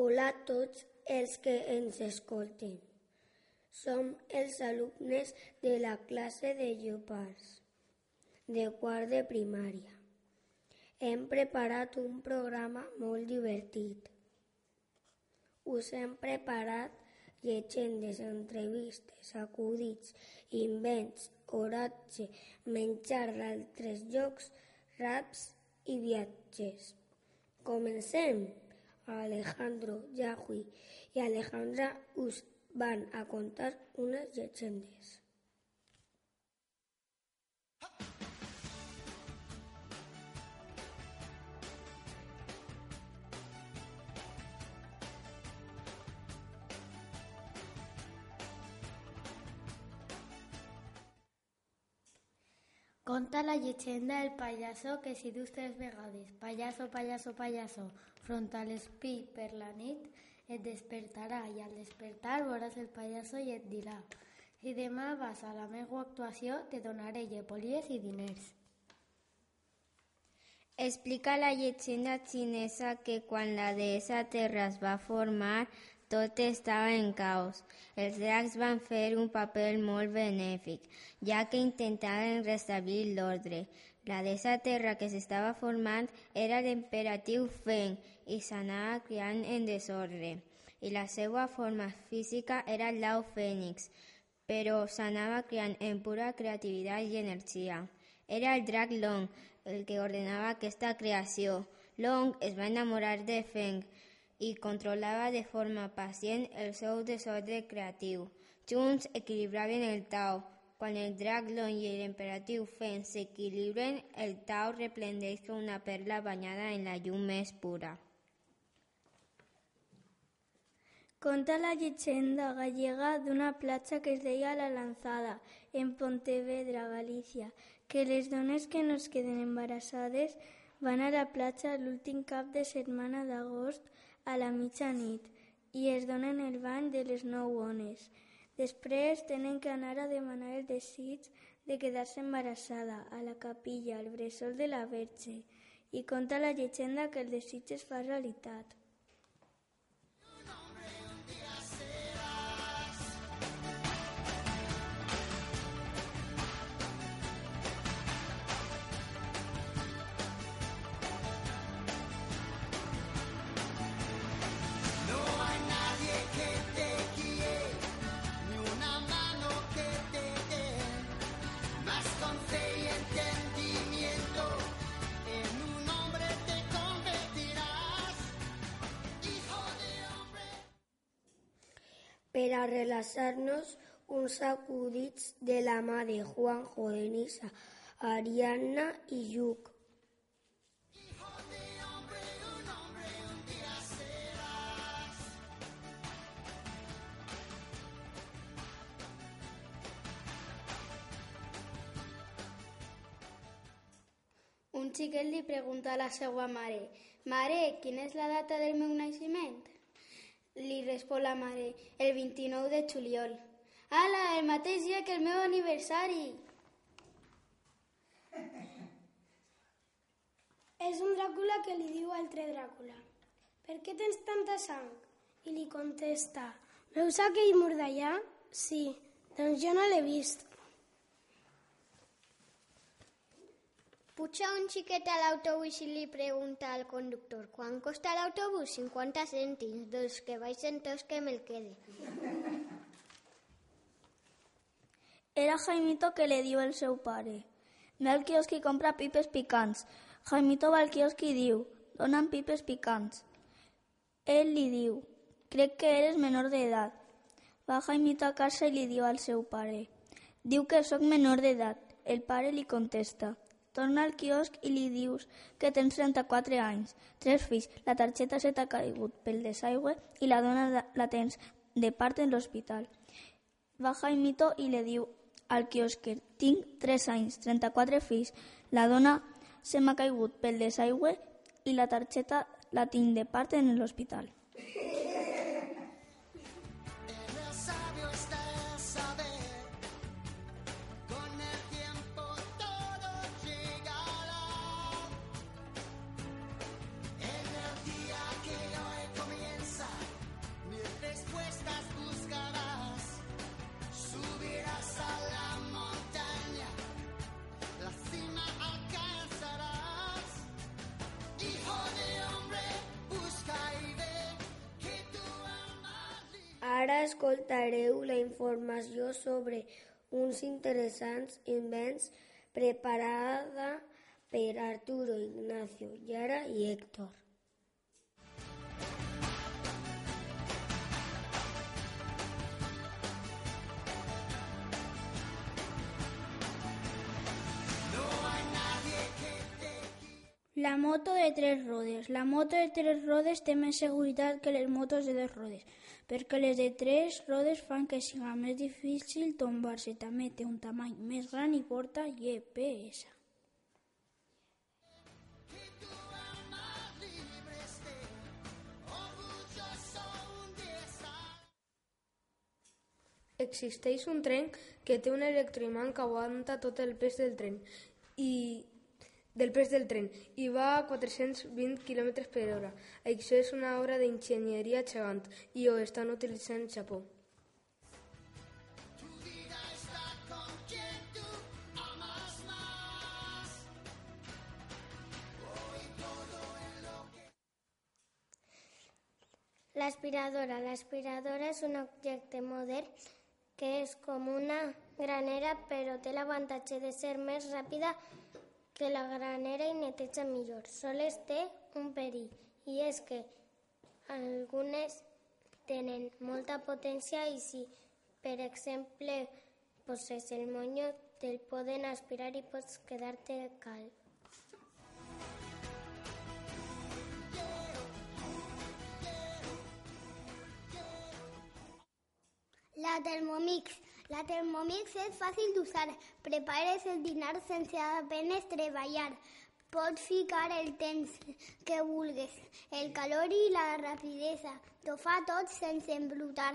Hola a tots els que ens escolten. Som els alumnes de la classe de lleopards de quart de primària. Hem preparat un programa molt divertit. Us hem preparat llegendes, entrevistes, acudits, invents, oratge, menjar d'altres llocs, raps i viatges. Comencem! Alejandro, Yahweh i Alejandra us van a contar unes llegendes. Conta la llegenda del pallasso que si dius tres vegades pallasso, pallasso, pallasso front a l'espí per la nit et despertarà i al despertar veuràs el pallasso i et dirà si demà vas a la meva actuació te donaré llepolies i diners. Explica la llegenda xinesa que quan la deessa Terra es va formar tot estava en caos. Els dracs van fer un paper molt benèfic, ja que intentaven restablir l'ordre. La deessa Terra que s'estava formant era l'imperatiu Feng i s'anava criant en desordre. I la seva forma física era l'au fènix, però s'anava criant en pura creativitat i energia. Era el drac Long el que ordenava aquesta creació. Long es va enamorar de Feng, i controlava de forma pacient el seu desordre creatiu. Junts equilibraven el Tao. Quan el drac Long i l'imperatiu Feng s'equilibren, el Tao replendeix com una perla banyada en la llum més pura. Conta la llegenda gallega d'una platja que es deia La Lanzada, en Pontevedra, Galícia, que les dones que no es queden embarassades van a la platja l'últim cap de setmana d'agost a la mitjanit i es donen el bany de les nou ones. Després tenen que anar a demanar el desig de quedar-se embarassada a la capilla, al bressol de la Verge, i conta la llegenda que el desig es fa realitat. Per a relaxar-nos, uns acudits de la mà de Juanjo, Denisa, Ariadna i Lluc. Un xiquet li pregunta a la seva mare «Mare, quina és la data del meu naixement?» Li respon la mare «El 29 de juliol». «Ala, el mateix dia que el meu aniversari!» És un Dràcula que li diu altre Dràcula «Per què tens tanta sang?» I li contesta «Veus aquell mur d'allà?» «Sí, doncs jo no l'he vist». Puja un xiquet a l'autobús i li pregunta al conductor «Quan costa l'autobús?» 50 cèntims. Doncs que baixen tots que me'l quede. Era Jaimito que le diu el seu pare. Ve al quiosc i compra pipes picants. Jaimito va al quiosc i diu, dona'm pipes picants. Ell li diu, crec que eres menor d'edat. Va Jaimito a casa i li diu al seu pare, diu que sóc menor d'edat. El pare li contesta, torna al quiosc i li dius que tens 34 anys, tres fills, la targeta se t'ha caigut pel desaigüe i la dona la tens de part en l'hospital. Va Jaimito i li diu al quiosquer, tinc 3 anys, 34 fills, la dona se m'ha caigut pel desaigüe i la targeta la tinc de part en l'hospital. Ara escoltareu la informació sobre uns interessants invents preparada per Arturo, Ignacio, Yara i Héctor. La moto de tres rodes. La moto de tres rodes té més seguretat que les motos de dues rodes, perquè les de tres rodes fan que sigui més difícil tombar-se. També té un tamany més gran i porta GPS. Existeix un tren que té un electroimant que aguanta tot el pes del tren i del pes del tren i va a 420 km per hora. Això és una obra d'enginyeria gegant i ho estan utilitzant al Japó. L'aspiradora. L'aspiradora és un objecte modern que és com una granera però té l'avantatge de ser més ràpida que la granera i neteja millor. Soles té un perill i és que algunes tenen molta potència i si, per exemple, poses el monyo, te'l poden aspirar i pots quedar-te calb. La Thermomix. La Thermomix és fàcil d'usar. Prepares el dinar sense apenes treballar. Pots ficar el temps que vulguis, el calor i la rapidesa. T'ho fa tot sense embrutar.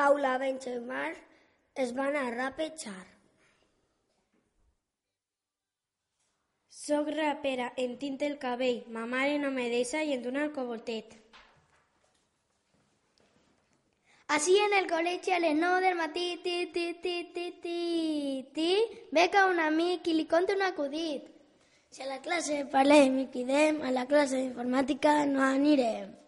Paula Benchemar es van a rapejar. Soc rapera, em tint el cabell, ma mare no me deixa i em dona el cogotet. Así en el colegio a les 9 del matí, ti, ti, ti, ti, ti, ti, beca un amic i li conta un acudit. Si a la classe parlem i cridem, a la classe d'informàtica no anirem.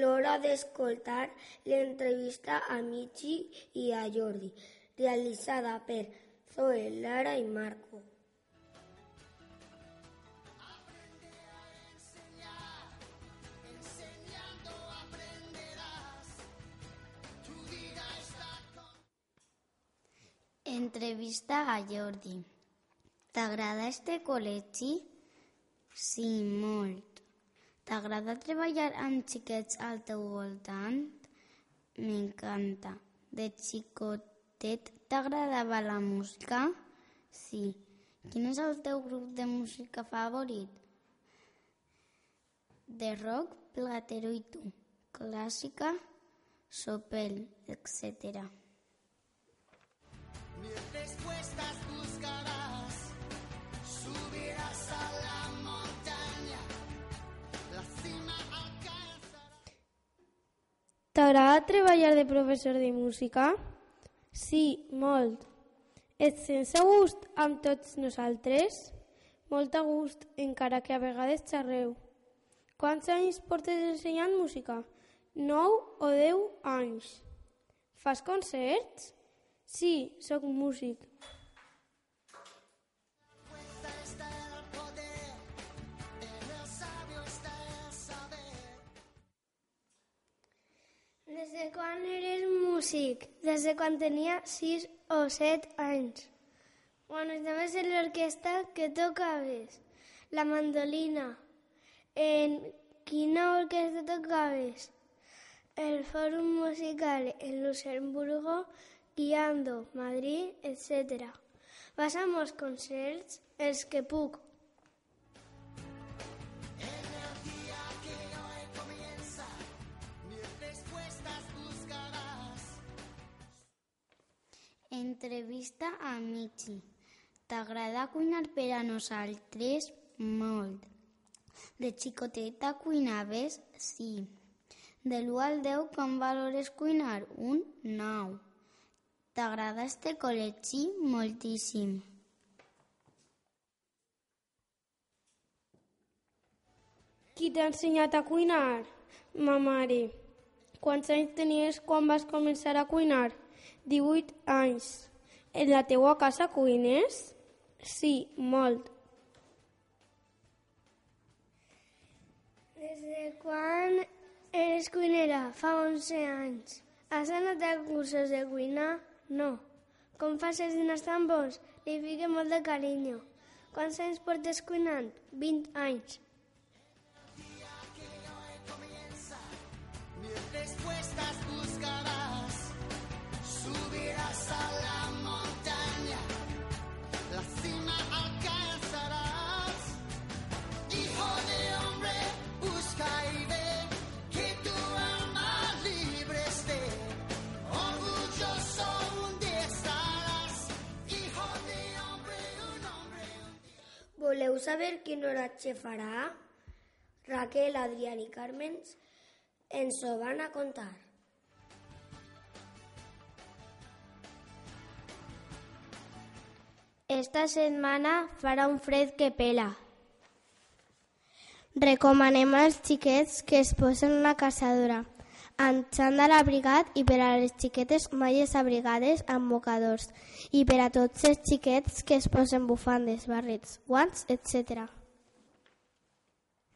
L'hora d'escoltar l'entrevista a Michi i a Jordi, realitzada per Zoe, Lara i Marco. Entrevista a Jordi. T'agrada este col·legi? Sí. T'agrada treballar amb xiquets al teu voltant? M'encanta. De xicotet t'agradava la música? Sí. Quin és el teu grup de música favorit? De rock, platero i tu. Clàssica, sopel, etc. Mil respuestas buscarás, T'agrada treballar de professor de música? Sí, molt. Ets sense gust amb tots nosaltres? Molt a gust, encara que a vegades xerreu. Quants anys portes ensenyant música? 9 o 10 anys. Fas concerts? Sí, sóc músic. Des de quan eres músic? Des de quan tenia 6 o 7 anys. Quan estaves en l'orquestra, què tocaves? La mandolina. En quina orquestra tocaves? El Fòrum Musical en Luxemburgo, Guiando, Madrid, etc. Vas a molts concerts? Els que puc. Entrevista a Michi. T'agrada cuinar per a nosaltres? Molt. De xicoteta cuinaves? Sí. De l'1 al 10, com valores cuinar? Un 9. T'agrada este col·legi? Moltíssim. Qui t'ha ensenyat a cuinar? Ma mare. Quants anys tenies quan vas començar a cuinar? 18 anys. En la teua casa cuines? Sí, molt. Des de quan eres cuinera? Fa 11 anys. Has anat a cursos de cuina? No. Com fas els dinars tan bons? Li fique molt de carinyo. Quants anys portes cuinant? 20 anys. Saber quin oratge farà? Raquel, Adrián i Carmen ens ho van a contar. Esta setmana farà un fred que pela. Recomanem als xiquets que es posen una caçadora amb xandall abrigat i per a les xiquetes malles abrigades amb mocadors i per a tots els xiquets que es posen bufandes, barrets, guants, etc.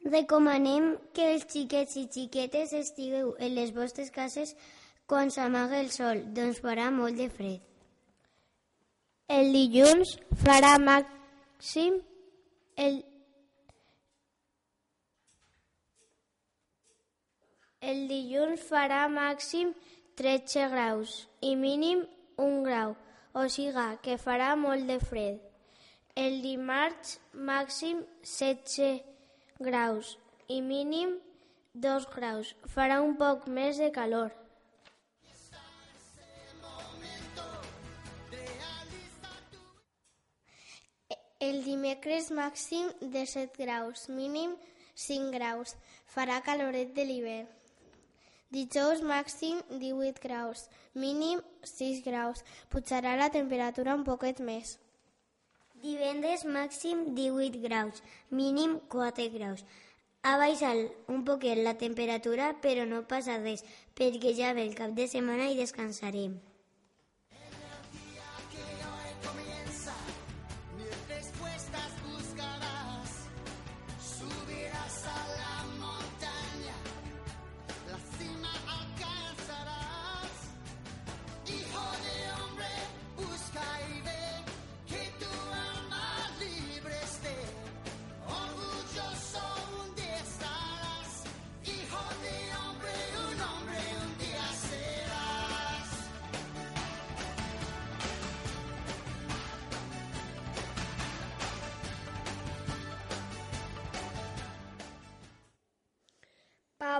Recomanem que els xiquets i xiquetes estigueu en les vostres cases quan s'amaga el sol, doncs farà molt de fred. El dilluns farà màxim el El dilluns farà màxim 13 graus i mínim 1 grau, o siga que farà molt de fred. El dimarts màxim 16 graus i mínim 2 graus. Farà un poc més de calor. El dimecres màxim de 7 graus, mínim 5 graus. Farà caloret de l'hivern. Dijous màxim 18 graus, mínim 6 graus. Pujarà la temperatura un poquet més. Divendres màxim 18 graus, mínim 4 graus. Ha baixat un poquet la temperatura, però no passa res, perquè ja ve el cap de setmana i descansarem.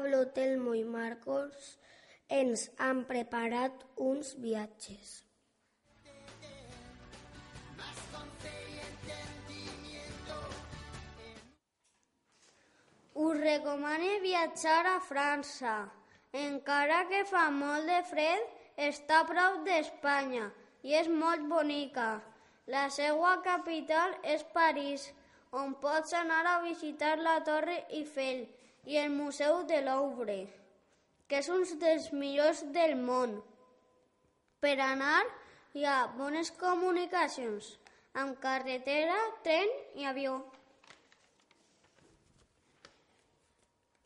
Pablo, Telmo i Marcos ens han preparat uns viatges. Us recomane viatjar a França. Encara que fa molt de fred, està a prop d'Espanya i és molt bonica. La seva capital és París, on pots anar a visitar la Torre Eiffel i el Museu de Louvre, que és un dels millors del món. Per anar hi ha bones comunicacions, amb carretera, tren i avió.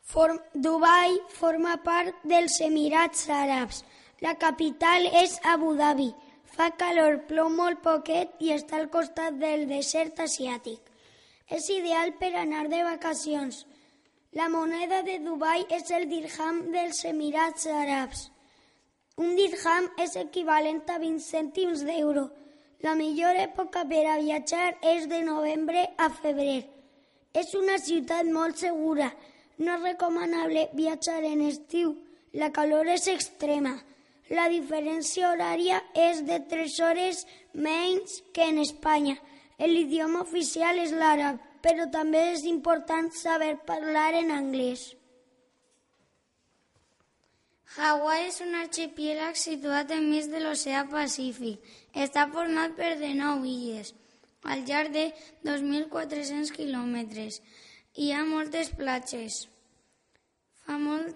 Form Dubai forma part dels Emirats Àrabs. La capital és Abu Dhabi. Fa calor, plou molt poquet i està al costat del desert asiàtic. És ideal per anar de vacacions. La moneda de Dubai és el dirham dels Emirats Àrabs. Un dirham és equivalent a 20 cèntims d'euro. La millor època per a viatjar és de novembre a febrer. És una ciutat molt segura. No és recomanable viatjar en estiu. La calor és extrema. La diferència horària és de 3 hores menys que en Espanya. L'idioma oficial és l'àrab, però també és important saber parlar en anglès. Hawaii és un arxipèlag situat enmig de l'oceà Pacífic. Està format per 19 illes, al llarg de 2.400 quilòmetres. Hi ha moltes platges. Fa molt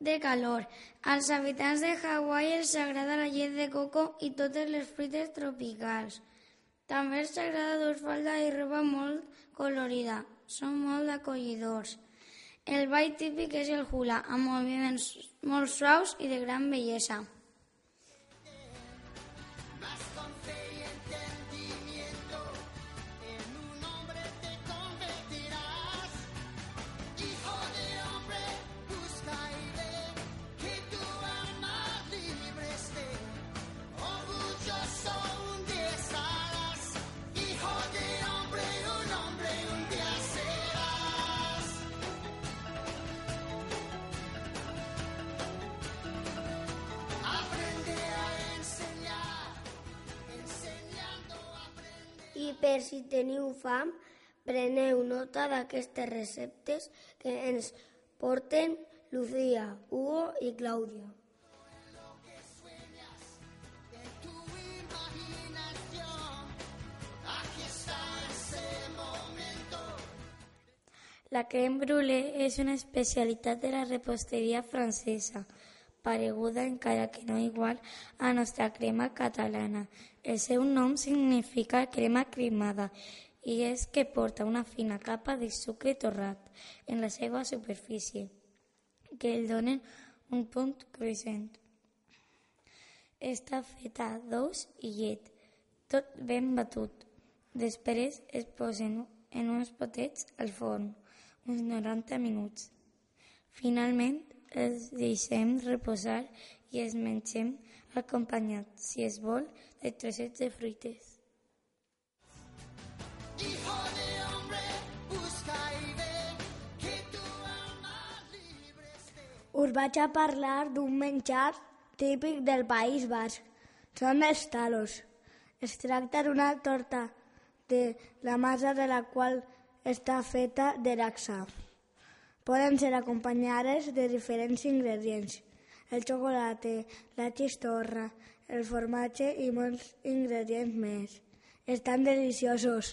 de calor. Als habitants de Hawaii els agrada la llet de coco i totes les fruites tropicals. També els agrada dur falda i roba molt colorida. Són molt acollidors. El ball típic és el hula, amb moviments molt suaus i de gran bellesa. Per si teniu fam, preneu nota d'aquestes receptes que ens porten Lucía, Hugo i Clàudia. La crème brûlée és una especialitat de la reposteria francesa, pareguda encara que no igual a nostra crema catalana. El seu nom significa crema cremada i és que porta una fina capa de sucre torrat en la seva superfície, que el donen un punt cruixent. Està feta d'ous i llet, tot ben batut. Després es posen en uns potets al forn, uns 90 minuts. Finalment, els deixem reposar i els mengem acompanyat, si es vol, de trossets de fruites. Us vaig a parlar d'un menjar típic del País Basc. Són els talos. Es tracta d'una torta de la massa de la qual està feta de laxa. Poden ser acompanyades de diferents ingredients. El xocolata, la xistorra, el formatge i molts ingredients més. Estan deliciosos.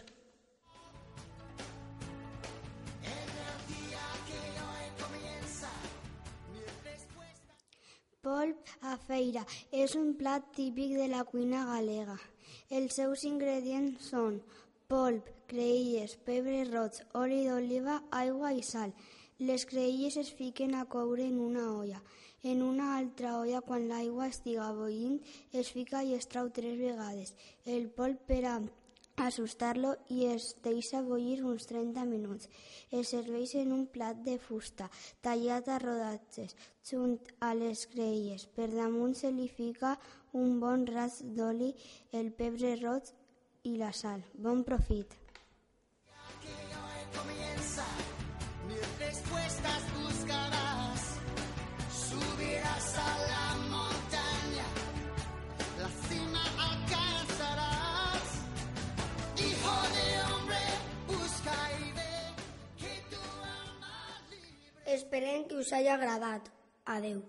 Polp a feira és un plat típic de la cuina galega. Els seus ingredients són polp, creïlles, pebre roig, oli d'oliva, aigua i sal. Les creïlles es fiquen a coure en una olla. En una altra olla, quan l'aigua estiga bollint, es fica i es trau tres vegades. El polp per a assustar-lo i es deixa bullir uns 30 minuts. Es serveix en un plat de fusta, tallat a rodatges, junt a les creïlles. Per damunt se li fica un bon ras d'oli, el pebre roig i la sal. Bon profit! Comienza, mis respuestas buscarás. Subirás a la montaña, la cima alcanzarás. Hijo de hombre, busca y ve que tu alma Esperem que us hagi agradat. Adeu.